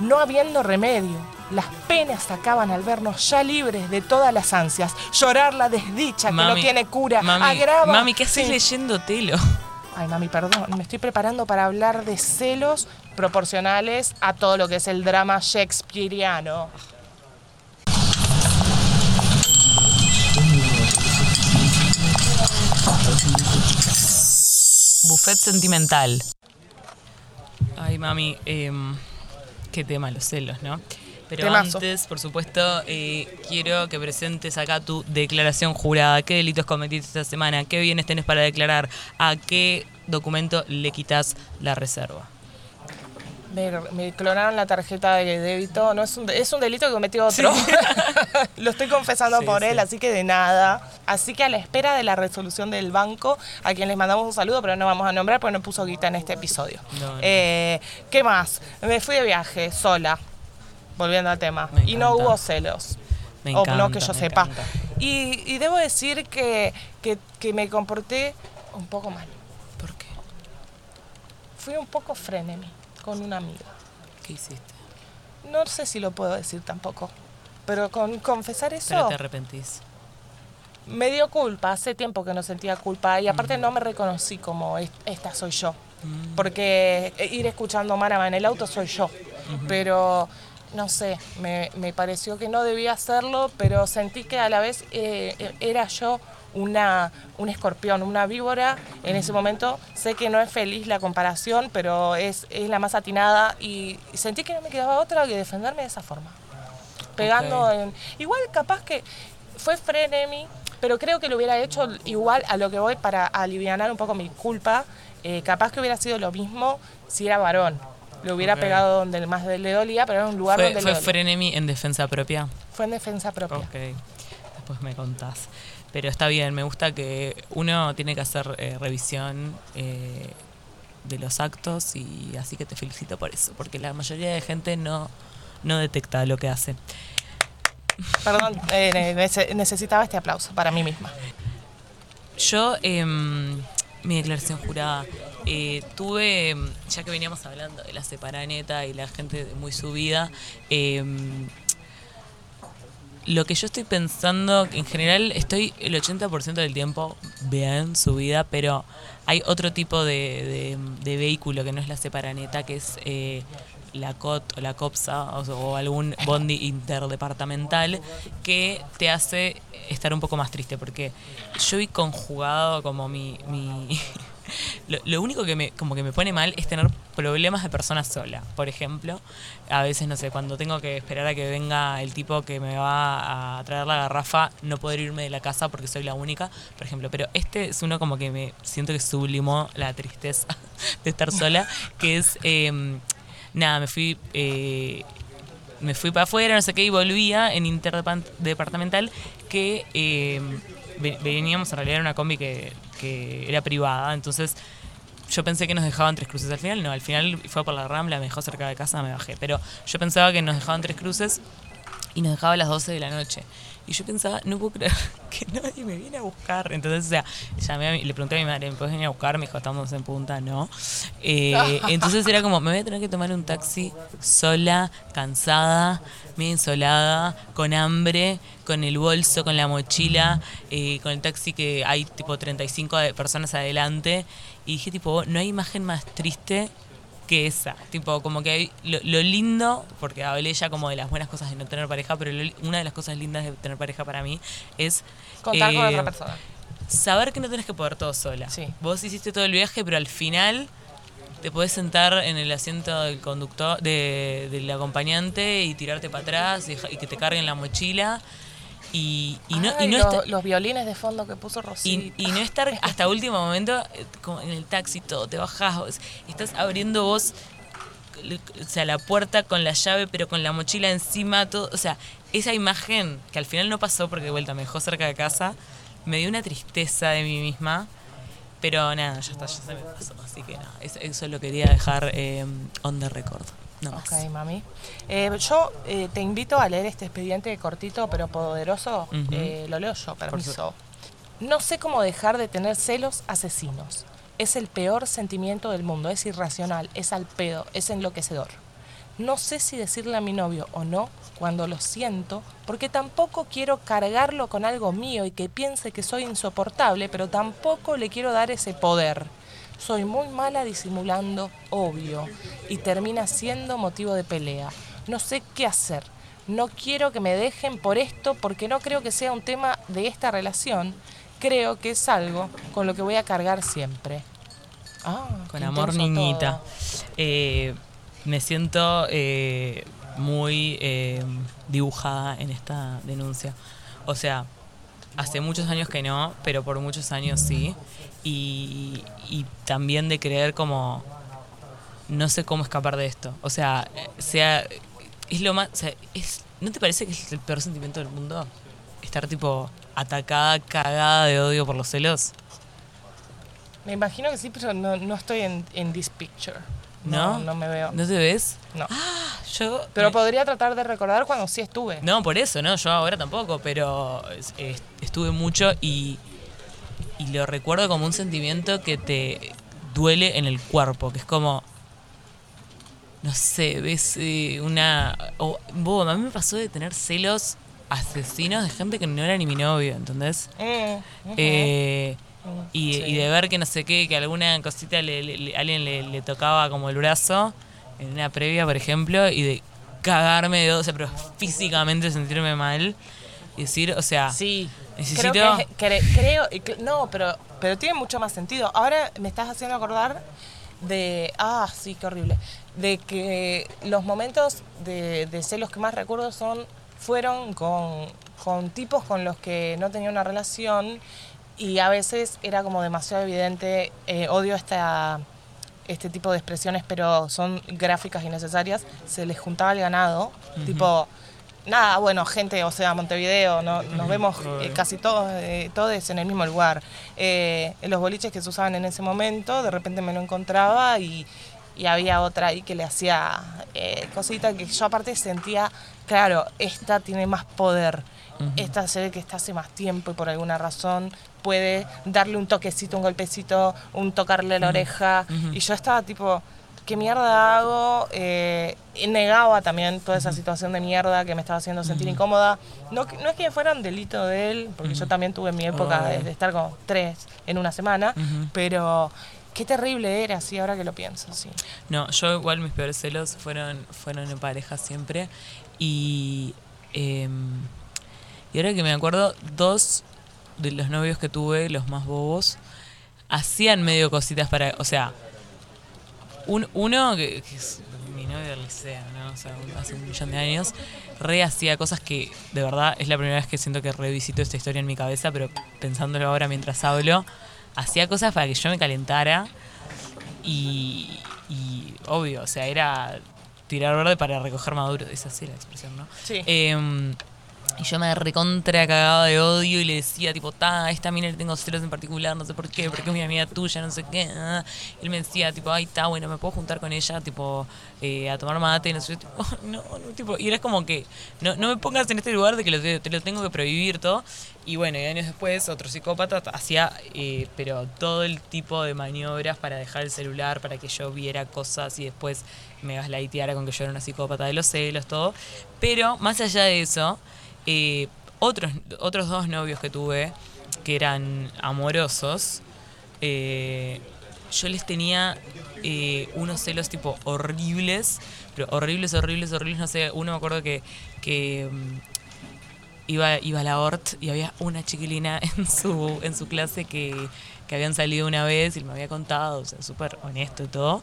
no habiendo remedio. Las penas acaban al vernos ya libres de todas las ansias. Llorar la desdicha que no tiene cura. Mami, agrava. mami ¿qué haces leyendo telo? Ay, mami, perdón. Me estoy preparando para hablar de celos proporcionales a todo lo que es el drama shakespeariano. Buffet sentimental. Ay, mami, em, qué tema los celos, ¿no? Pero antes, por supuesto, eh, quiero que presentes acá tu declaración jurada. ¿Qué delitos cometiste esta semana? ¿Qué bienes tenés para declarar? ¿A qué documento le quitas la reserva? Me, clonaron la tarjeta de débito. No es un, es un delito que cometió otro. Lo estoy confesando por él, así que de nada. Así que a la espera de la resolución del banco, a quien les mandamos un saludo, pero no vamos a nombrar porque no puso guita en este episodio. Eh, ¿Qué más? Me fui de viaje sola, volviendo al tema. Y no hubo celos. o no que yo sepa. Y, debo decir que, que me comporté un poco mal. ¿Por qué? Fui un poco frenemy con una amiga. ¿Qué hiciste? No sé si lo puedo decir tampoco, pero con confesar eso... Pero te arrepentís. Me dio culpa, hace tiempo que no sentía culpa y aparte no me reconocí como esta soy yo, mm. porque ir escuchando Marama en el auto soy yo, pero no sé, me, pareció que no debía hacerlo, pero sentí que a la vez eh, era yo una, un escorpión, una víbora. En ese momento sé que no es feliz la comparación, pero es, es la más atinada y sentí que no me quedaba otra que defenderme de esa forma. Pegando en... Igual capaz que fue frenemy, pero creo que lo hubiera hecho igual a lo que voy para aliviar un poco mi culpa. Eh, capaz que hubiera sido lo mismo si era varón. Lo hubiera pegado donde más le dolía, pero era un lugar donde ¿Fue le ¿Fue frenemy en defensa propia? Fue en defensa propia. Ok. Después me contás pero está bien, me gusta que uno tiene que hacer eh, revisión eh, de los actos y así que te felicito por eso, porque la mayoría de gente no, no detecta lo que hace. Perdón, eh, necesitaba este aplauso para mí misma. Yo, em, mi declaración jurada, tuve, ya que veníamos hablando de la separaneta y la gente muy subida, em, lo que yo estoy pensando, en general estoy el 80% del tiempo bien subida, pero hay otro tipo de, vehículo que no es la separaneta, que es eh, la COT o la COPSA o, algún bondi interdepartamental que te hace estar un poco más triste, porque yo he conjugado como mi lo, único que me, como que me pone mal es tener problemas de persona sola. Por ejemplo, a veces, no sé, cuando tengo que esperar a que venga el tipo que me va a traer la garrafa, no poder irme de la casa porque soy la única, por ejemplo. Pero este es uno como que me siento que sublimó la tristeza de estar sola, que es, em, nada, me fui... Eh, me fui para afuera, no sé qué, y volvía en interdepartamental que em, veníamos a realidad en una combi que que era privada, entonces yo pensé que nos dejaban tres cruces. Al final no, al final fue por la Rambla, me dejó cerca de casa, me bajé. Pero yo pensaba que nos dejaban tres cruces y nos dejaba a las 12 de la noche. Y yo pensaba, no puedo creer que nadie me viene a buscar. Entonces, o sea, llamé le pregunté a mi madre, ¿me puedes venir a buscar? Me dijo, estamos en punta, no. Eh, entonces era como, me voy a tener que tomar un taxi sola, cansada, medio insolada, con hambre, con el bolso, con la mochila, eh, con el taxi que hay tipo 35 personas adelante. Y dije, tipo, no hay imagen más triste que esa. Tipo, como que hay, lo, lindo, porque hablé ya como de las buenas cosas de no tener pareja, pero una de las cosas lindas de tener pareja para mí es... Contar con otra eh, persona. Saber que no tenés que poder todo sola. Vos hiciste todo el viaje, pero al final te podés sentar en el asiento del conductor, de, del acompañante y tirarte para atrás y, que te carguen la mochila. Y, no, los, violines de fondo que puso Rosita. Y, no estar hasta último momento eh, como en el taxi, todo, te bajás, estás abriendo vos o sea, la puerta con la llave, pero con la mochila encima, todo. O sea, esa imagen que al final no pasó porque de vuelta me dejó cerca de casa, me dio una tristeza de mí misma. Pero nada, ya está, ya se me pasó. Así que nada, eso, lo quería dejar eh, on the record. Ok, mami. Eh, yo eh, te invito a leer este expediente cortito pero poderoso. Eh, lo leo yo, permiso. No sé cómo dejar de tener celos asesinos. Es el peor sentimiento del mundo, es irracional, es al pedo, es enloquecedor. no sé si decirle a mi novio o no cuando lo siento, porque tampoco quiero cargarlo con algo mío y que piense que soy insoportable, pero tampoco le quiero dar ese poder. Soy muy mala disimulando, obvio, y termina siendo motivo de pelea. No sé qué hacer. No quiero que me dejen por esto porque no creo que sea un tema de esta relación. Creo que es algo con lo que voy a cargar siempre. Ah, con amor, niñita. Eh, me siento eh, muy eh, dibujada en esta denuncia. O sea, hace muchos años que no, pero por muchos años sí. Y, y también de creer como, no sé cómo escapar de esto. O sea, sea es lo más, ¿no te parece que es el peor sentimiento del mundo? Estar tipo atacada, cagada de odio por los celos. Me imagino que sí, pero no, no estoy en, en this picture. ¿No? ¿No? me veo. ¿No te ves? No. Ah, yo. Pero podría tratar de recordar cuando sí estuve. No, por eso, no, yo ahora tampoco, pero estuve mucho y, y lo recuerdo como un sentimiento que te duele en el cuerpo, que es como. No sé, ves eh, una. O, a mí me pasó de tener celos asesinos de gente que no era ni mi novio, ¿entendés? Mm, eh, y, de ver que no sé qué, que alguna cosita le, alguien le, tocaba como el brazo en una previa, por ejemplo, y de cagarme de o sea, pero físicamente sentirme mal y decir, o sea, sí. Necesito... Creo, que, no, pero, pero tiene mucho más sentido. Ahora me estás haciendo acordar de, ah, sí, qué horrible, de que los momentos de, de celos que más recuerdo son, fueron con, con tipos con los que no tenía una relación y a veces era como demasiado evidente, eh, odio esta, este tipo de expresiones, pero son gráficas y necesarias, se les juntaba el ganado, tipo, nada, bueno, gente, o sea, Montevideo, no, nos vemos eh, casi todos, eh, todos en el mismo lugar. en los boliches que se usaban en ese momento, de repente me lo encontraba y, y había otra ahí que le hacía cositas que yo aparte sentía, claro, esta tiene más poder. Esta se ve que está hace más tiempo y por alguna razón puede darle un toquecito, un golpecito, un tocarle la oreja. Y yo estaba tipo, ¿qué mierda hago? Eh, negaba también toda esa situación de mierda que me estaba haciendo sentir incómoda. No, no es que fuera un delito de él, porque yo también tuve mi época de, estar con tres en una semana, pero qué terrible era, sí, ahora que lo pienso, sí. No, yo igual mis peores celos fueron, fueron en pareja siempre. Y, em, y ahora que me acuerdo, dos de los novios que tuve, los más bobos, hacían medio cositas para. O sea, un, uno que, es mi novio del liceo, ¿no? O sea, hace un millón de años, re hacía cosas que de verdad es la primera vez que siento que revisito esta historia en mi cabeza, pero pensándolo ahora mientras hablo, hacía cosas para que yo me calentara y, y obvio, o sea, era tirar verde para recoger maduro, esa sí la expresión, ¿no? Sí. Eh, y yo me recontra cagaba de odio y le decía, tipo, ta, esta mina le tengo celos en particular, no sé por qué, porque es mi amiga tuya, no sé qué. Ah". él me decía, tipo, ay, está, bueno, me puedo juntar con ella, tipo, eh, a tomar mate, no sé, tipo, no, no, tipo, y era como que, no, no me pongas en este lugar de que te lo tengo que prohibir todo. Y bueno, y años después, otro psicópata hacía, eh, pero todo el tipo de maniobras para dejar el celular, para que yo viera cosas y después me gaslighteara con que yo era una psicópata de los celos, todo. Pero más allá de eso, eh, otros, otros dos novios que tuve, que eran amorosos, eh, yo les tenía unos celos tipo horribles, pero horribles, horribles, horribles, no sé, uno me acuerdo que, que mm, iba, iba a la ORT y había una chiquilina en su, en su clase que, que habían salido una vez y me había contado, o sea, súper honesto y todo,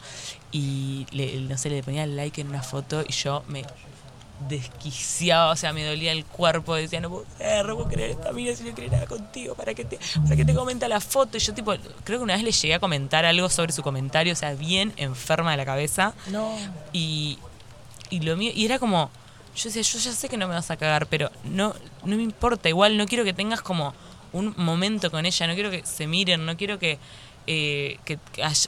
y le, no sé, le ponía like en una foto y yo me desquiciaba, o sea, me dolía el cuerpo, decía, no puedo creer, no puedo creer esta mina si no quiere nada contigo, para que te, para que te comenta la foto. Y yo tipo, creo que una vez le llegué a comentar algo sobre su comentario, o sea, bien enferma de la cabeza. No. Y, y lo mío, y era como, yo decía, yo ya sé que no me vas a cagar, pero no, no me importa, igual no quiero que tengas como un momento con ella, no quiero que se miren, no quiero que eh,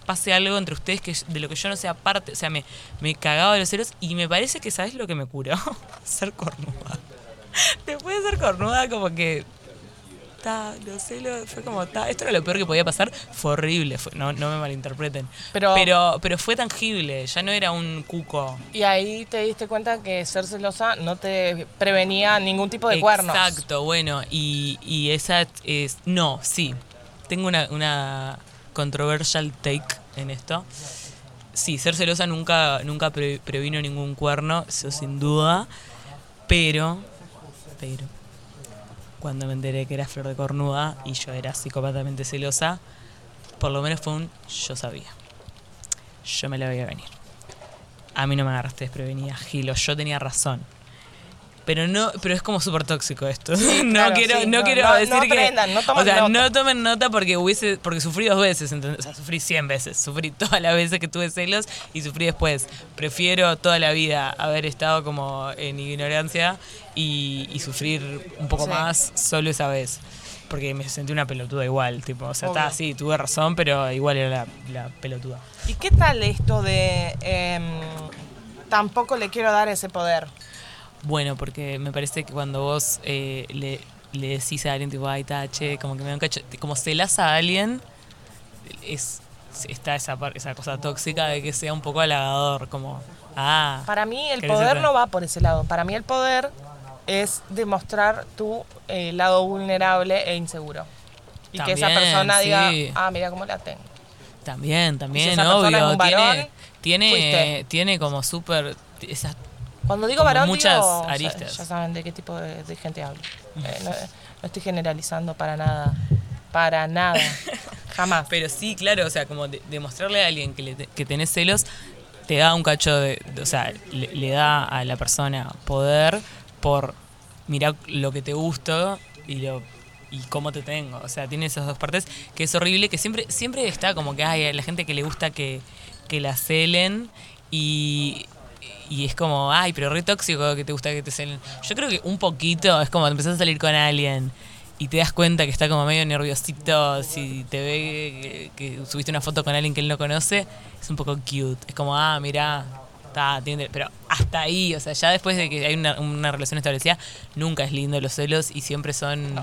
pase algo entre ustedes que de lo que yo no sea parte. O sea, me, me cagaba de los celos y me parece que, ¿sabes lo que me curó? ser cornuda. Después de ser cornuda, como que ta, los celos, fue como, ta, esto era lo peor que podía pasar, fue horrible, fue- no, no me malinterpreten. Pero- pero, pero fue tangible, ya no era un cuco. Y ahí te diste cuenta que ser celosa no te prevenía ningún tipo de cuernos. Exacto, bueno, y, y esa es, no, sí, tengo una, una controversial take en esto. Sí, ser celosa nunca, nunca pre- previno ningún cuerno, eso sin duda, pero, pero, cuando me enteré que era flor de cornuda y yo era psicopatamente celosa, por lo menos fue un yo sabía. Yo me la veía venir. A mí no me agarraste desprevenida, Gilo, yo tenía razón. Pero no, pero es como súper tóxico esto. no claro, quiero, sí, no, no, quiero no, decir no que. no tomen o sea, nota. no tomen nota porque hubiese, porque sufrí dos veces, ¿entendés? O sea, sufrí 100 veces. Sufrí todas las veces que tuve celos y sufrí después. Prefiero toda la vida haber estado como en ignorancia y, y sufrir un poco Sí. más solo esa vez. Porque me sentí una pelotuda igual, tipo, o sea, está sí, tuve razón, pero igual era la, la pelotuda. ¿Y qué tal esto de em, tampoco le quiero dar ese poder? Bueno, porque me parece que cuando vos eh, le, le decís a alguien tipo, ay, tache, como que me da un cacho, como celas a alguien, es está esa, esa cosa tóxica de que sea un poco halagador, como, ah, Para mí el ¿Querés poder entrar? no va por ese lado. Para mí el poder es demostrar tu eh, lado vulnerable e inseguro. Y que esa persona diga, ah, mira cómo la tengo. también, también, esa persona obvio, es un varón, tiene, tiene, fuiste. tiene como súper, esas Cuando digo varón, muchas digo, o sea, aristas. ya saben de qué tipo de, de gente hablo. Eh, no, no estoy generalizando para nada. Para nada. Jamás. Pero sí, claro, o sea, como de- demostrarle a alguien que, le te- que tenés celos, te da un cacho de, o sea, le, le da a la persona poder por mirar lo que te gusta y lo y cómo te tengo. O sea, tiene esas dos partes que es horrible, que siempre, siempre está como que hay la gente que le gusta que, que la celen y, y es como, ay, pero re tóxico que te gusta que te celen. Yo creo que un poquito es como empezás a salir con alguien y te das cuenta que está como medio nerviosito, si te ve que, que subiste una foto con alguien que él no conoce, es un poco cute. Es como, ah, mira, está, tiene, pero hasta ahí, o sea, ya después de que hay una, una relación establecida, nunca es lindo los celos y siempre son,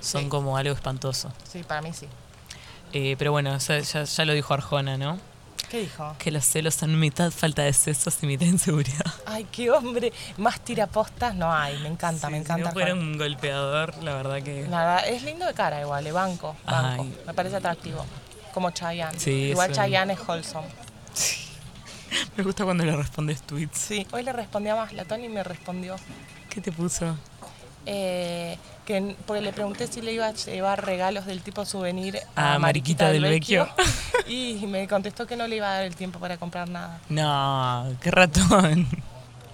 son Sí. como algo espantoso. Sí, para mí sí. Eh, pero bueno, ya lo dijo Arjona, ¿no? ¿Qué dijo? Que los celos son mitad falta de sesos y mitad inseguridad. Ay, qué hombre. Más tirapostas no hay. Me encanta, me Sí, encanta. Si no fuera un golpeador, la verdad que... Nada, es lindo de cara igual, le banco. banco. Ay. Me parece atractivo. Como Chayanne. Sí, igual Chayanne es wholesome. Me gusta cuando le respondes tweets. Sí. Hoy le respondía más, la Tony me respondió. ¿Qué te puso? Eh, que, porque le pregunté si le iba a llevar regalos del tipo souvenir Ah, a Mariquita del Vecchio. y me contestó que no le iba a dar el tiempo para comprar nada. No, qué ratón.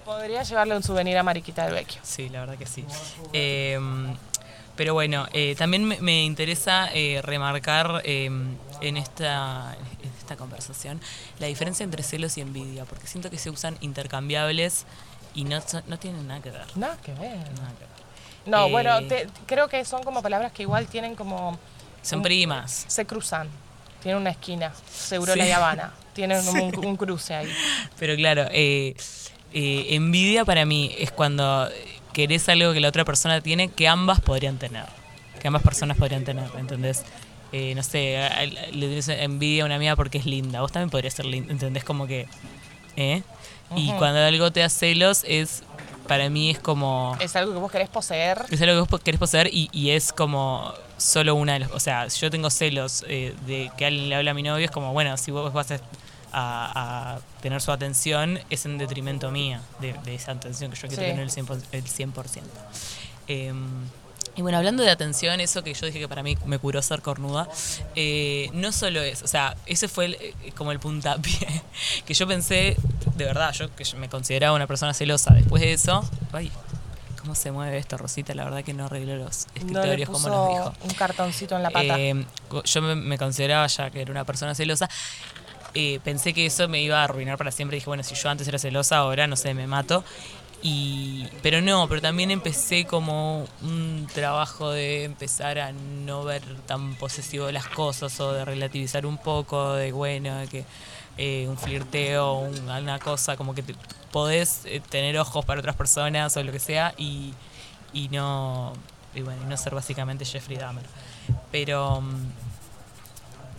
Podría llevarle un souvenir a Mariquita del Vecchio. Sí, la verdad que sí. Eh, pero bueno, eh, también me, me interesa eh, remarcar eh, en, esta, en esta conversación la diferencia entre celos y envidia, porque siento que se usan intercambiables y no, no tienen nada que ver. Nada que ver. Nada que ver. No, Eh, bueno, te- creo que son como palabras que igual tienen como... Son un- primas. Se cruzan. Tienen una esquina. Seguro Sí. la Habana. Tienen como un, un cruce ahí. Pero claro, eh, eh, envidia para mí es cuando querés algo que la otra persona tiene que ambas podrían tener. Que ambas personas podrían tener, ¿entendés? Eh, no sé, le tienes envidia a una amiga porque es linda. Vos también podrías ser linda, ¿entendés? Como que... ¿eh? Y cuando algo te da celos es... Para mí es como... Es algo que vos querés poseer. Es algo que vos querés poseer y, y es como solo una de las... O sea, si yo tengo celos eh, de que alguien le habla a mi novio, es como, bueno, si vos vas a, a- a tener su atención, es en detrimento mía, de, de esa atención que yo quiero Sí. tener el 100%. El 100%. Eh, y bueno, hablando de atención, eso que yo dije que para mí me curó ser cornuda, eh, no solo es, o sea, ese fue el, eh, como el puntapié, que yo pensé, de verdad, yo que me consideraba una persona celosa, después de eso, ay, ¿cómo se mueve esto, Rosita? La verdad que no arregló los No escritorios como nos dijo. un cartoncito en la pata. Eh, yo me, me consideraba ya que era una persona celosa. Eh, pensé que eso me iba a arruinar para siempre. Dije, bueno, si yo antes era celosa, ahora no sé, me mato. Y, pero no, pero también empecé como un trabajo de empezar a no ver tan posesivo las cosas o de relativizar un poco, de bueno, de que eh, un flirteo, un- una cosa, como que te- podés eh, tener ojos para otras personas o lo que sea y, y no y bueno, no ser básicamente Jeffrey Dahmer. Pero... mm,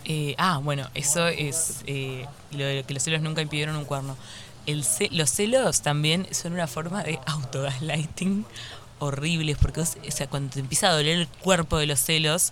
eh, ah, bueno, eso es eh, lo de que los celos nunca impidieron un cuerno. Los celos también son una forma de autogaslighting horribles, porque vos, o sea, cuando te empieza a doler el cuerpo de los celos,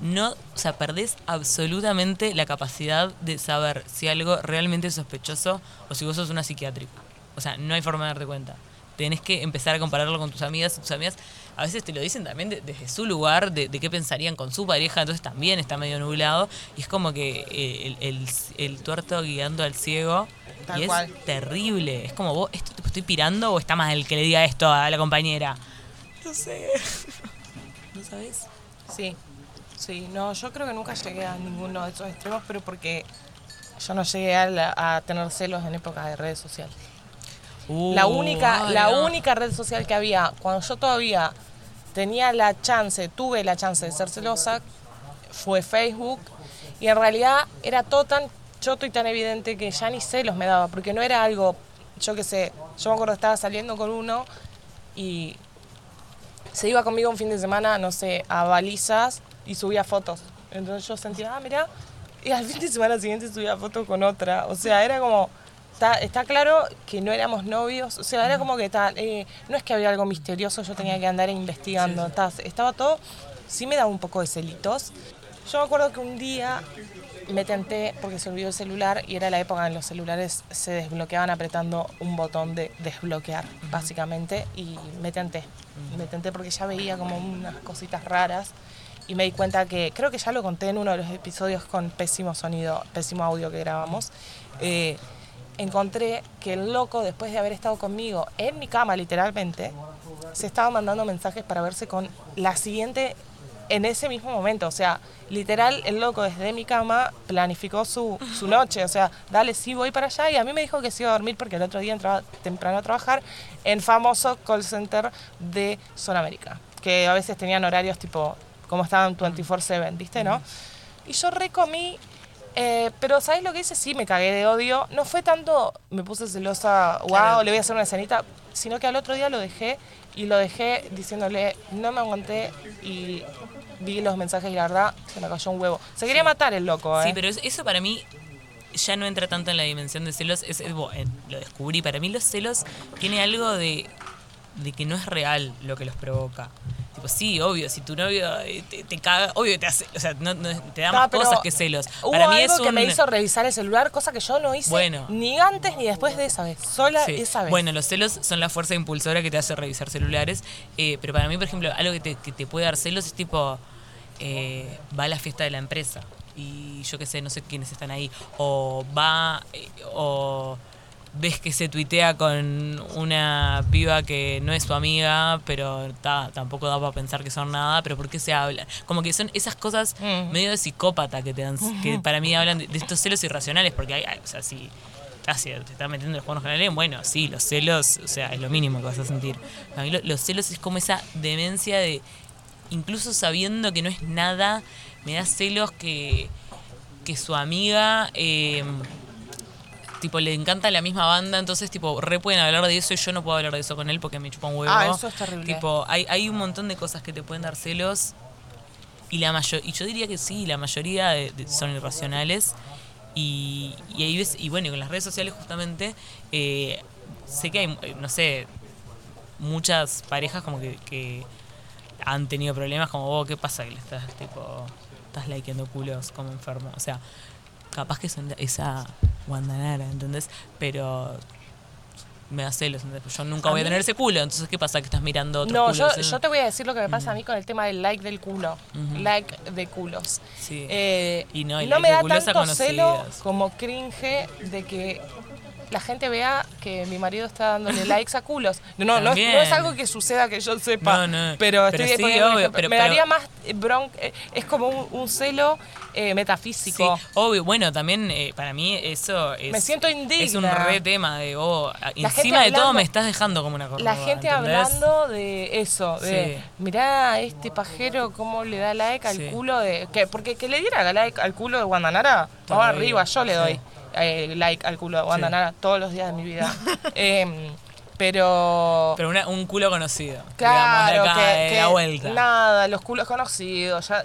no, o sea, perdés absolutamente la capacidad de saber si algo realmente es sospechoso o si vos sos una psiquiátrica. O sea, no hay forma de darte cuenta. Tenés que empezar a compararlo con tus amigas. Tus amigas a veces te lo dicen también de- desde su lugar, de, de qué pensarían con su pareja, entonces también está medio nublado. Y es como que eh, el, el- el tuerto guiando al ciego. Tal y es cual. terrible. Es como vos, ¿esto te estoy pirando o está mal que le diga esto a la compañera? No sé. ¿No sabes? Sí, sí, no, yo creo que nunca llegué a ninguno de esos extremos, pero porque yo no llegué a, la- a tener celos en época de redes sociales. La Uh, única, ay, la no. única red social que había cuando yo todavía tenía la chance, tuve la chance de ser celosa, fue Facebook. Y en realidad era todo tan choto y tan evidente que ya ni celos me daba, porque no era algo, yo qué sé, yo me acuerdo estaba saliendo con uno y se iba conmigo un fin de semana, no sé, a balizas y subía fotos. Entonces yo sentía, ah, mira, y al fin de semana siguiente subía fotos con otra. O sea, era como, está, está claro que no éramos novios. O sea, era como que tal, eh, no es que había algo misterioso, yo tenía que andar investigando. ta, estaba todo, sí me daba un poco de celitos. Yo me acuerdo que un día me tenté porque se olvidó el celular y era la época en los celulares se desbloqueaban apretando un botón de desbloquear, básicamente, y me tenté. Me tenté porque ya veía como unas cositas raras y me di cuenta que, creo que ya lo conté en uno de los episodios con pésimo sonido, pésimo audio que grabamos, eh, encontré que el loco, después de haber estado conmigo en mi cama literalmente, se estaba mandando mensajes para verse con la siguiente en ese mismo momento. O sea, literal, el loco desde mi cama planificó su, su noche. O sea, dale, sí, voy para allá. Y a mí me dijo que se iba a dormir porque el otro día entraba temprano a trabajar en famoso call center de Zona América. Que a veces tenían horarios tipo, como estaban 24-7, ¿viste, no? Y yo recomí. Eh, pero ¿sabes lo que hice? Sí, me cagué de odio. No fue tanto, me puse celosa, wow, Claro. le voy a hacer una escenita, sino que al otro día lo dejé y lo dejé diciéndole, no me aguanté y vi los mensajes y la verdad se me cayó un huevo. Se quería matar el loco, ¿eh? Sí, pero es- eso para mí ya no entra tanto en la dimensión de celos. Es, es- bueno, lo descubrí. Para mí los celos tiene algo de, de que no es real lo que los provoca. Tipo, sí, obvio, si tu novio eh, te, te caga, obvio te hace, o sea, no- no- te da más cosas que celos. Hubo Para mí algo es que un... me hizo revisar el celular, cosa que yo no hice Bueno. ni antes ni después de esa vez. Sola Sí. esa vez. Bueno, los celos son la fuerza impulsora que te hace revisar celulares. eh, pero para mí, por ejemplo, algo que te, que te puede dar celos es tipo, eh, va a la fiesta de la empresa y yo qué sé, no sé quiénes están ahí. O va, eh, o ves que se tuitea con una piba que no es su amiga, pero ta, tampoco da para pensar que son nada, pero ¿por qué se habla? Como que son esas cosas Mm. medio de psicópata que te dan, que para mí hablan de, de estos celos irracionales, porque hay, o sea, si estás, te estás metiendo en los cuernos con alguien, bueno, sí, los celos, o sea, es lo mínimo que vas a sentir. Para mí lo- los celos es como esa demencia de, incluso sabiendo que no es nada, me da celos que, que su amiga... eh, tipo, le encanta la misma banda, entonces, tipo, re pueden hablar de eso y yo no puedo hablar de eso con él porque me chupa un huevo. Ah, eso es terrible. Tipo, hay, hay un montón de cosas que te pueden dar celos y la mayor y yo diría que sí, la mayoría de- de- son irracionales. Y, y ahí ves, y bueno, y con las redes sociales justamente, eh, sé que hay, eh, no sé, muchas parejas como que, que han tenido problemas como vos, ¿qué pasa? Que le estás tipo, estás likeando culos como enfermo. O sea, capaz que son esa guandanara, ¿entendés? Pero me da celos, ¿entendés? Yo nunca voy a tener ese culo, entonces ¿qué pasa? Que estás mirando otros No, culos. yo, yo te voy a decir lo que me pasa a mí con el tema del like del culo. Like de culos. Sí. Eh, Y no, y no like me da tanto celo como cringe de que la gente vea que mi marido está dándole likes a culos. No, no, no es, También. no es algo que suceda que yo sepa. No, no. Pero, Pero estoy sí, poniendo un obvio, pero- me pero- daría más bronca. Es como un, un celo eh, Sí, metafísico. obvio. Bueno, también eh, para mí eso es. Me siento Es un indigna. re tema de, oh, La encima de todo hablando- me estás dejando como una cornuda. La gente ¿entendés? hablando de eso, de Sí. mirá este pajero cómo le da like al Sí. culo de. Que, porque que le diera like al culo de Guandanara, bien, arriba, yo le sí. doy eh, like al culo de Guandanara todos los días de mi vida. Em, Pero. Pero una- un culo conocido. Claro, digamos, de acá, que, de que la vuelta. nada, los culos conocidos, ya,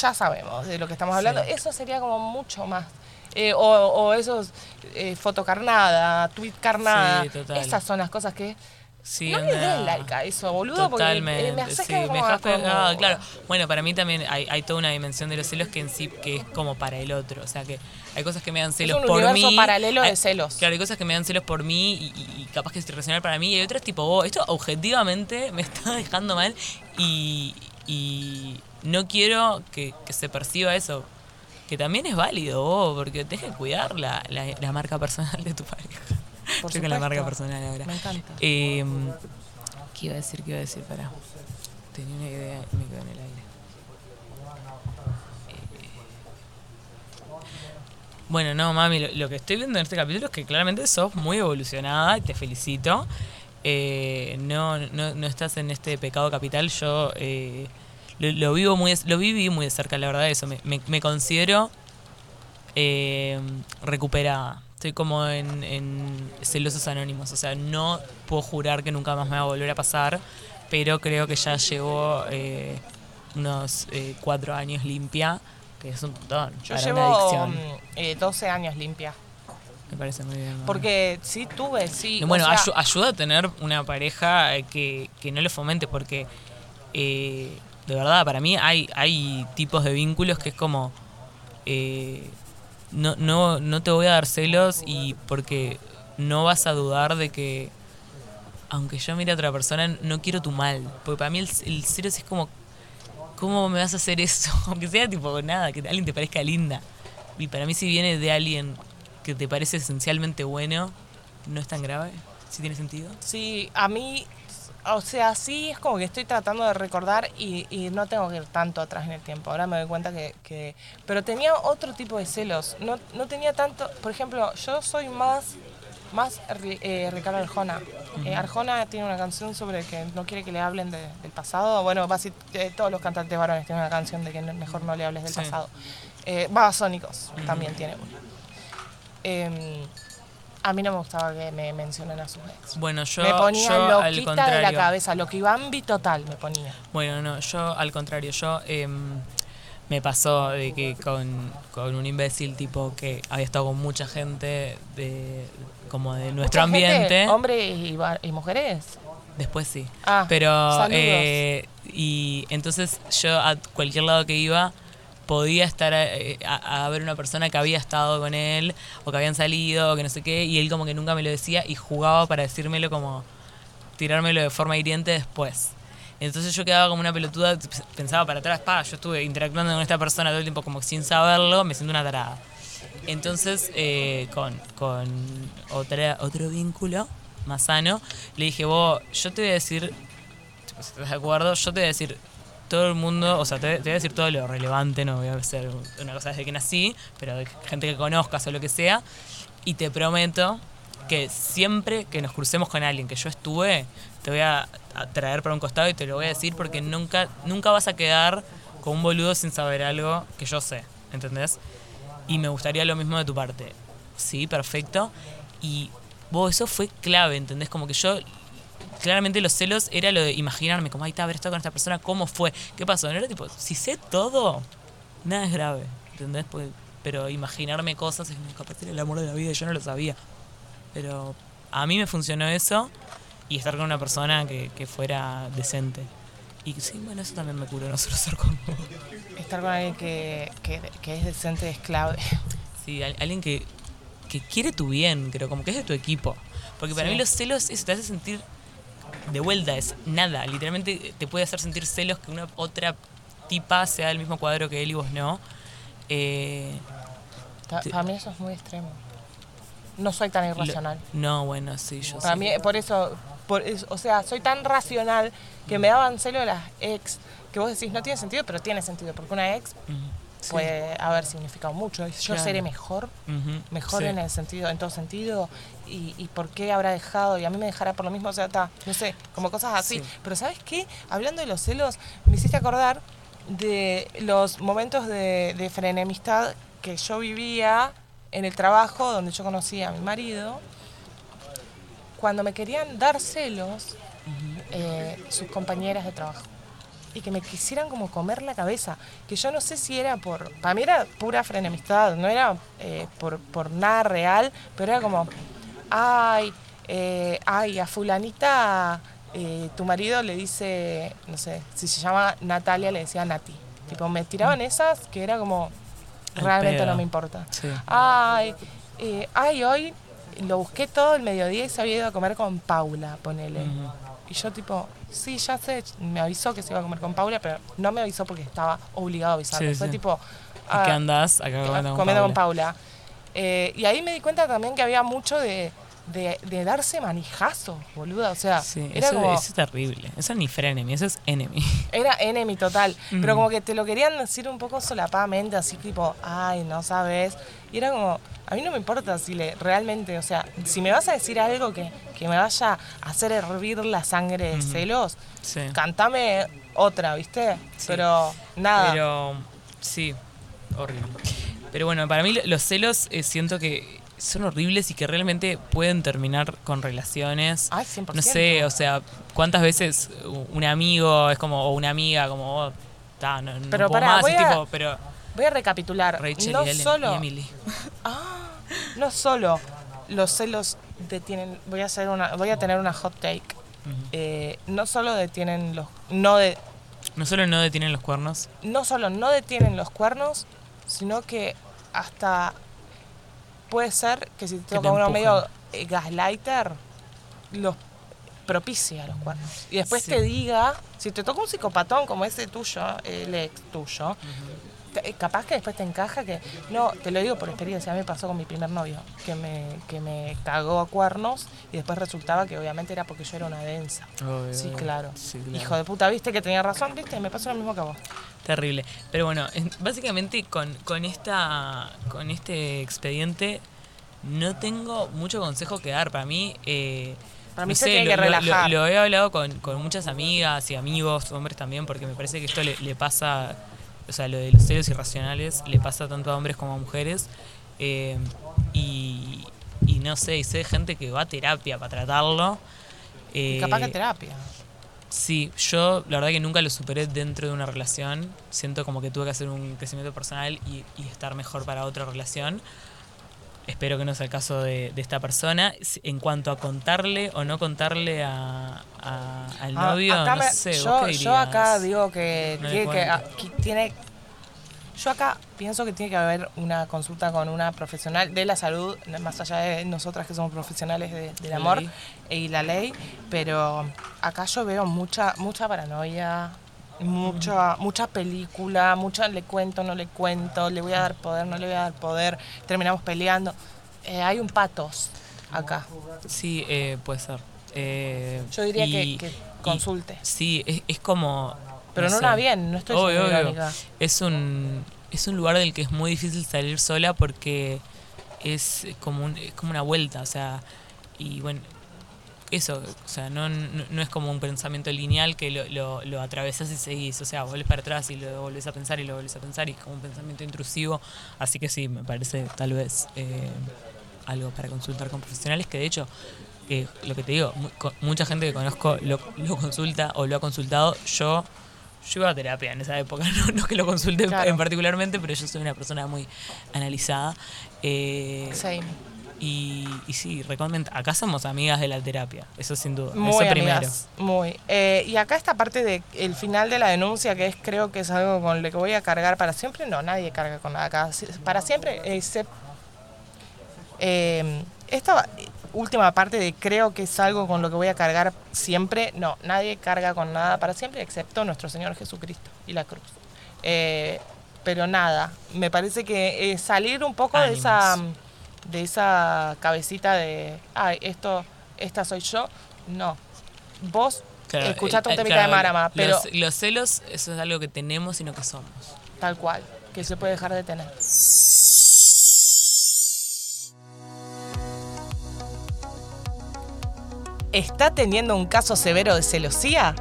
ya sabemos de lo que estamos hablando. Sí. Eso sería como mucho más. Eh, o, o esos eh, foto carnada, tweet carnada. Sí, total. Esas son las cosas que. Sí, no le den like a eso, boludo, Totalmente, porque me sí, acerca me como, como- pegada, claro. Bueno, para mí también hay, hay toda una dimensión de los celos que en sí que es como para el otro, o sea que hay cosas que me dan celos un por universo mí. paralelo de hay- celos. Claro, hay cosas que me dan celos por mí y, y- capaz que es irracional para mí y hay otras tipo, vos, esto objetivamente me está dejando mal y, y no quiero que, que se perciba eso. Que también es válido, vos, porque tenés que cuidar la, la, la marca personal de tu pareja. Por con la marca personal ahora. Me encanta. Eh, ¿Qué iba a decir? ¿Qué iba a decir? Pará. Tenía una idea y me quedó en el aire. Eh, Bueno, no, mami, lo, lo que estoy viendo en este capítulo es que claramente sos muy evolucionada y te felicito. Eh, no, no, no estás en este pecado capital. Yo eh, lo, lo vivo muy, lo viví muy de cerca, la verdad, eso. Me, me- me considero eh, recuperada. Estoy como en, en celosos anónimos. O sea, no puedo jurar que nunca más me va a volver a pasar, pero creo que ya llevo eh, unos eh, cuatro años limpia, que es un montón Yo para una llevo adicción. mm, eh, 12 años limpia. Me parece muy bien. Porque sí tuve, sí. O bueno, sea, ayu- ayuda a tener una pareja eh, que, que no lo fomente, porque eh, de verdad, para mí hay, hay tipos de vínculos que es como. No, no, no te voy a dar celos y porque no vas a dudar de que. Aunque yo mire a otra persona, no quiero tu mal. Porque para mí el, el celos es como. ¿Cómo me vas a hacer eso? Aunque sea tipo nada, que alguien te parezca linda. Y para mí, si viene de alguien que te parece esencialmente bueno, no es tan grave. ¿Sí tiene sentido? Sí, a mí, o sea, sí es como que estoy tratando de recordar y, y no tengo que ir tanto atrás en el tiempo. Ahora me doy cuenta que... que- pero tenía otro tipo de celos. No, no tenía tanto... Por ejemplo, yo soy más... Más eh, Ricardo Arjona. Eh, Arjona tiene una canción sobre que no quiere que le hablen de- del pasado. Bueno, eh, todos los cantantes varones tienen una canción de que mejor no le hables del Sí. pasado. Eh, Babasónicos también tiene una. A mí no me gustaba que me mencionen a sus ex Bueno, yo, me ponía yo al loquita de la cabeza, lo que Bambi total me ponía. Bueno, no, yo al contrario, yo em, me pasó de que con, con un imbécil tipo que había estado con mucha gente de como de nuestro Mucha gente, ambiente. hombres y, va- y mujeres. Después sí. Ah, Pero, eh, y entonces yo a cualquier lado que iba podía estar eh, a, ver una persona que había estado con él o que habían salido o que no sé qué y él como que nunca me lo decía y jugaba para decírmelo como tirármelo de forma hiriente después. Entonces yo quedaba como una pelotuda, pensaba para atrás, pa, yo estuve interactuando con esta persona todo el tiempo como sin saberlo, me siento una tarada. Entonces, eh, con, con otra, otro vínculo más sano, le dije, vos, yo te voy a decir, si estás de acuerdo, yo te voy a decir todo el mundo, o sea, te, voy a decir todo lo relevante, no voy a hacer una cosa desde que nací, pero de gente que conozcas o lo que sea, y te prometo que siempre que nos crucemos con alguien que yo estuve, te voy a, a traer para un costado y te lo voy a decir porque nunca, nunca vas a quedar con un boludo sin saber algo que yo sé, ¿entendés? Y me gustaría lo mismo de tu parte. Sí, perfecto. Y vos, eso fue clave, ¿entendés? Como que yo, claramente los celos era lo de imaginarme, como, ahí está, haber estado con esta persona, ¿cómo fue? ¿Qué pasó? No era tipo, si sé todo, nada es grave, ¿entendés? Pues, pero imaginarme cosas es capaz era el amor de la vida y yo no lo sabía. Pero a mí me funcionó eso y estar con una persona que, que fuera decente. Y sí, bueno, eso también me curó, no solo ser con vos. Estar con alguien que, que, que es decente es clave. Sí, al- alguien que, que quiere tu bien, creo, como que es de tu equipo. Porque para Sí. mí los celos, eso te hace sentir de vuelta, es nada. Literalmente te puede hacer sentir celos que una otra tipa sea del mismo cuadro que él y vos no. Eh. Para mí eso es muy extremo. No soy tan lo- irracional. no, bueno, sí, yo Para mí, por eso, por es- o sea, soy tan racional que me daban celo las ex, que vos decís no tiene sentido, pero tiene sentido, porque una ex sí. puede haber significado mucho. Yo Claro. seré mejor, mejor sí. en el sentido, en todo sentido, y, y por qué habrá dejado, y a mí me dejará por lo mismo, o sea, ta, no sé, como cosas así. Sí. Pero ¿sabes qué? Hablando de los celos, me hiciste acordar de los momentos de, de frenemistad que yo vivía en el trabajo donde yo conocí a mi marido. cuando me querían dar celos eh, sus compañeras de trabajo. Y que me quisieran como comer la cabeza. Que yo no sé si era por... Para mí era pura frenemistad, no era eh, por, por nada real, pero era como, ay, eh, ay, a fulanita eh, tu marido le dice, no sé, si se llama Natalia le decía Nati. Tipo, me tiraban esas que era como, Al realmente pedo. no me importa. Sí. Ay, eh, ay, hoy lo busqué todo el mediodía y se había ido a comer con Paula, ponele. Y yo tipo, sí, ya sé, me avisó que se iba a comer con Paula, pero no me avisó porque estaba obligado a avisarme. Sí, Fue sí. tipo... ¿Y ah, qué andás acá comiendo con comiendo con Paula? Paula. Eh, y ahí me di cuenta también que había mucho de, de, de darse manijazos, boluda. O sea, Sí, era eso, como... eso es terrible. Eso ni frenemy, eso es enemy. Era enemy total. Mm. Pero como que te lo querían decir un poco solapadamente, así tipo, ay, no sabes. Y era como, a mí no me importa si le realmente, o sea, si me vas a decir algo que, que me vaya a hacer hervir la sangre de celos, Sí. cantame otra, ¿viste? Sí. Pero nada. Pero sí, horrible. Pero bueno, para mí lo- los celos eh, siento que son horribles y que realmente pueden terminar con relaciones. Ay, 100%. No sé, o sea, cuántas veces un amigo es como, o una amiga como, oh, ta, no, no Pero puedo pará, más, voy a- tipo, pero Voy a recapitular. Rachel no y, Ellen- solo, y Emily. Ah, no solo los celos detienen. Voy a hacer una, voy a tener una hot take. Eh, no solo detienen los, no de, No solo no detienen los cuernos, no solo no detienen los cuernos, sino que hasta puede ser que si te toca uno medio eh, gaslighter, los propicia los cuernos. Y después Sí. te diga, si te toca un psicopatón como ese tuyo, el ex tuyo, capaz que después te encaja que, no, te lo digo por experiencia, a mí me pasó con mi primer novio, que me, que me cagó a cuernos y después resultaba que obviamente era porque yo era una densa. Obvio, Sí, claro. Sí, claro. Hijo de puta, viste que tenía razón, viste, me pasó lo mismo que a vos. Terrible. Pero bueno, en- básicamente con, con, esta, con este expediente no tengo mucho consejo que dar. Para mí, eh, Para mí no se sé, tiene lo, que lo- relajar. Lo, lo he hablado con, con muchas amigas y amigos, hombres también, porque me parece que esto le, le pasa, o sea, lo de los celos irracionales le pasa tanto a hombres como a mujeres. eh, y, y no sé, y sé de gente que va a terapia para tratarlo. Eh, capaz que terapia. Sí, yo la verdad que nunca lo superé dentro de una relación. Siento como que tuve que hacer un crecimiento personal y, y estar mejor para otra relación. Espero que no sea el caso de, de esta persona. En cuanto a contarle o no contarle a, a- al Ah, novio, acá no me- sé. ¿vos yo, qué yo acá digo que, No tiene que, cuento. ah, que tiene. Yo acá pienso que tiene que haber una consulta con una profesional de la salud, más allá de nosotras que somos profesionales de- del amor ley. y la ley, pero acá yo veo mucha mucha paranoia, mucha mucha película, mucha le cuento, no le cuento, le voy a dar poder, no le voy a dar poder, terminamos peleando. Eh, hay un patos acá. Sí, eh, puede ser. Eh, Yo diría que- y- que y- consulte. sí, es, es como. Pero no, sé. una bien, no estoy Obvio, obvio. Es un, es un lugar del que es muy difícil salir sola porque es como, un- es como una vuelta, o sea, y bueno, eso, o sea, no, no, no es como un pensamiento lineal que lo, lo, lo atravesás y seguís, o sea, volvés para atrás y lo volvés a pensar y lo volvés a pensar y es como un pensamiento intrusivo, así que sí, me parece tal vez eh, algo para consultar con profesionales, que de hecho, eh, lo que te digo, mu- mucha gente que conozco lo, lo consulta o lo ha consultado, yo... Yo iba a terapia en esa época, no, no que lo consulte en- Claro. en particularmente, pero yo soy una persona muy analizada. eh, Same. Y, y sí, recomiendo. Acá somos amigas de la terapia, eso sin duda. Muy eso primero. amigas, muy. Eh, y acá esta parte de el final de la denuncia, que es creo que es algo con lo que voy a cargar para siempre. No, nadie carga con nada acá. Para siempre, excepto... Eh, esta última parte de creo que es algo con lo que voy a cargar siempre. No, nadie carga con nada para siempre, excepto nuestro Señor Jesucristo y la cruz. Eh, pero nada, me parece que eh, salir un poco de esa. De esa cabecita de, ay, esto, esta soy yo. No. Vos Claro, escuchaste eh, un temita claro, de Marama, pero Los, los celos, eso es algo que tenemos, sino que somos. tal cual, que se puede dejar de tener. ¿Está teniendo un caso severo de celosía?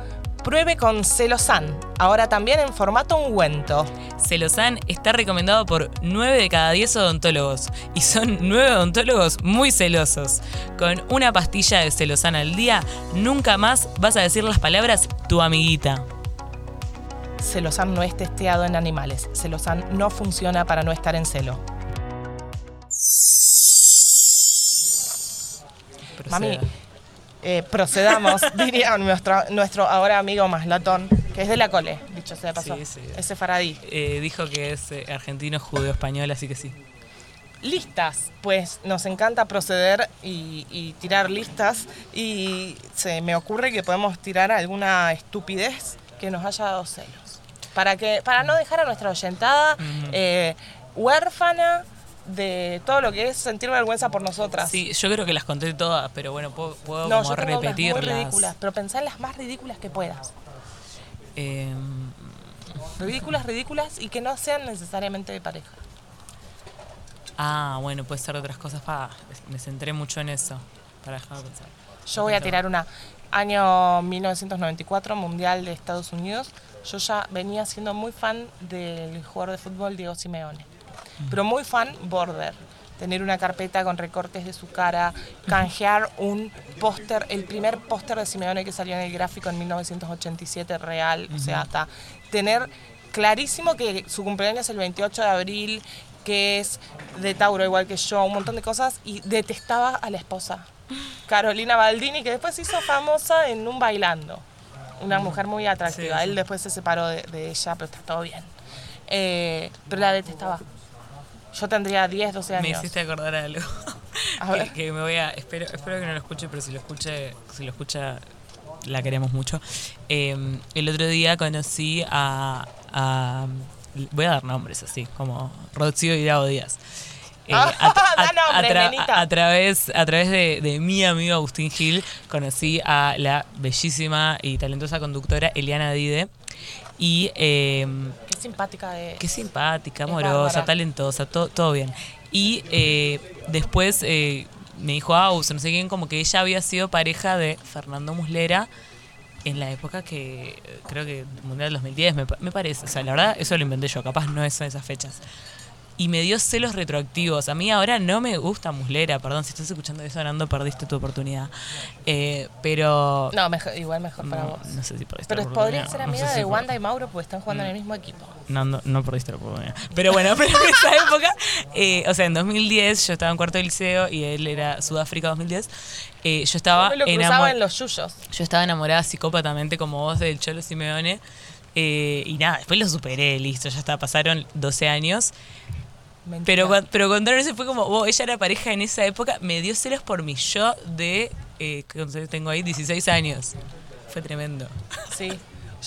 Pruebe con Celosan, ahora también en formato ungüento. Celosan está recomendado por 9 de cada 10 odontólogos y son 9 odontólogos muy celosos. Con una pastilla de Celosan al día, nunca más vas a decir las palabras tu amiguita. Celosan no es testeado en animales. Celosan no funciona para no estar en celo. Mami. Eh, procedamos, diría nuestro, nuestro ahora amigo Maslatón, que es de la cole, dicho sea de paso. Sí, sí. Ese faradí. Eh, dijo que es eh, argentino, judeo, español, así que sí. Listas, pues nos encanta proceder y, y tirar listas y se me ocurre que podemos tirar alguna estupidez que nos haya dado celos. Para, que, para no dejar a nuestra oyentada huérfana de todo lo que es sentir vergüenza por nosotras. Sí, yo creo que las conté todas, pero bueno, puedo, puedo no, como yo tengo unas muy repetirlas. ridículas, pero pensá en las más ridículas que puedas. Eh, Ridículas, ridículas y que no sean necesariamente de pareja. ah, bueno, puede ser otras cosas. Pa, me centré mucho en eso. Para dejar de pensar. Yo voy a tirar una. Año 1994, Mundial de Estados Unidos. Yo ya venía siendo muy fan del jugador de fútbol Diego Simeone. Pero muy fan border. Tener una carpeta con recortes de su cara, canjear un póster, el primer póster de Simeone que salió en el gráfico en 1987 real. O sea, hasta tener clarísimo que su cumpleaños es el 28 de abril, que es de Tauro igual que yo, un montón de cosas, y detestaba a la esposa. Carolina Baldini, que después se hizo famosa en un bailando. Una mujer muy atractiva. Sí, sí. Él después se separó de, de ella, pero está todo bien. Eh, pero la detestaba. Yo tendría 10, 12 Me años. hiciste acordar a algo. A que, ver. que me voy a. Espero, espero que no lo escuche, pero si lo escuche, si lo escucha, la queremos mucho. Eh, el otro día conocí a, a- Voy a dar nombres así, como Rocío y Dago Díaz. Eh, Ah, tra- nenita. a través, a través de, de mi amigo Agustín Gil conocí a la bellísima y talentosa conductora Eliana Dide. Y eh, simpática de. Qué simpática, Es amorosa, talentosa, todo, todo bien. Y eh, después eh, me dijo Aus, no sé quién, como que ella había sido pareja de Fernando Muslera en la época que creo que Mundial 2010, me, me parece. O sea, la verdad, eso lo inventé yo, capaz no es en esas fechas. Y me dio celos retroactivos. A mí ahora no me gusta Muslera, perdón, si estás escuchando eso, Nando, perdiste tu oportunidad. Eh, pero... No, mejor, igual mejor para no, vos. no sé si perdiste Pero la podría oportunidad, ser no amiga sé si de Wanda y Mauro porque están jugando en el mismo equipo. no, no, perdiste la oportunidad. Pero bueno, pero en esa época, eh, o sea, en 2010 yo estaba en cuarto de liceo y él era Sudáfrica 2010. eh, yo estaba Yo me lo cruzaba enamor- en los yuyos. yo estaba enamorada psicópatamente como vos del Cholo Simeone. eh, y nada, después lo superé, listo, ya está, pasaron 12 años. Mentira. Pero, pero cuando se fue como, oh, ella era pareja en esa época, me dio celos por mi yo de, eh, ¿cuántos tengo ahí? 16 años. Fue tremendo. Sí,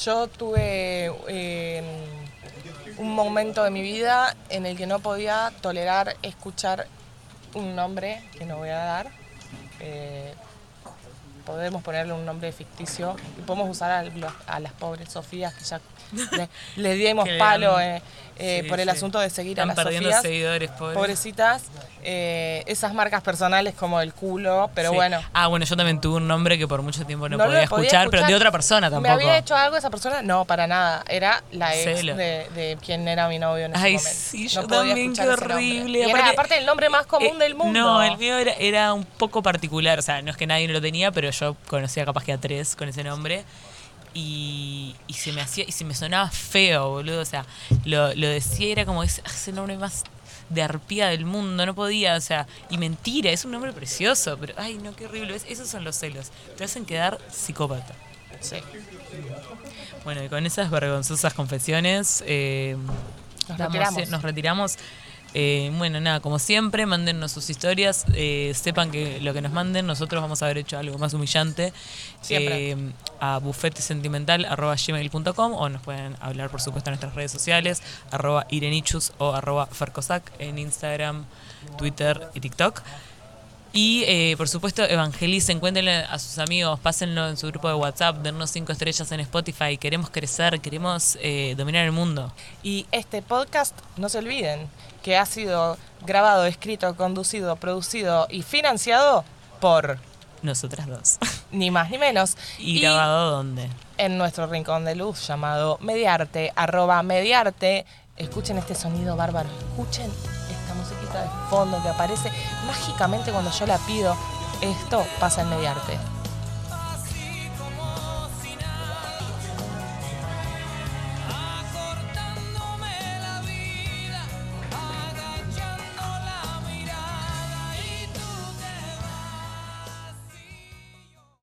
yo tuve eh, un momento de mi vida en el que no podía tolerar escuchar un nombre que no voy a dar. Eh, podemos ponerle un nombre ficticio y podemos usar a, los- a las pobres Sofías que ya le, les dimos palo eh, eh, Sí, por el sí. asunto de seguir a Están las perdiendo Sofías. seguidores, pobres. Pobrecitas, eh, esas marcas personales como el culo, pero Sí. bueno. Ah, bueno, yo también tuve un nombre que por mucho tiempo no, podía, escuchar, pero de otra persona ¿Me tampoco. había hecho algo esa persona? No, para nada. Era la ex de, de quien era mi novio en ese Ay, momento. sí, No yo podía también, qué horrible. Y era Aparte- aparte el nombre más común Eh, del mundo. No, el mío era, era un poco particular. O sea, no es que nadie no lo tenía, pero yo conocía capaz que a tres con ese nombre. Y, y se me hacía, y se me sonaba feo, boludo. O sea, lo, lo decía, era como ese, ese nombre más de arpía del mundo, no podía, o sea, y mentira, es un nombre precioso, pero ay no, qué horrible, es- esos son los celos, te hacen quedar psicópata. Sí. Bueno, y con esas vergonzosas confesiones eh, Nos retiramos. nos retiramos. Eh, bueno, nada, como siempre, mándennos sus historias. eh, sepan que lo que nos manden, nosotros vamos a haber hecho algo más humillante. Siempre. eh, a bufetesentimental.gmail.com o nos pueden hablar, por supuesto, en nuestras redes sociales, arroba irenichus o arroba fercosac en Instagram, Twitter y TikTok. Y eh, por supuesto, evangelicen, cuéntenle a sus amigos, pásenlo en su grupo de WhatsApp, dennos cinco estrellas en Spotify. Queremos crecer, queremos eh, dominar el mundo. Y este podcast, no se olviden, que ha sido grabado, escrito, conducido, producido y financiado por Nosotras dos. ni más ni menos. ¿Y, grabado dónde? en nuestro rincón de luz llamado Mediarte, arroba Mediarte. Escuchen este sonido bárbaro, escuchen de fondo que aparece mágicamente cuando yo la pido. Esto pasa en Mediarte.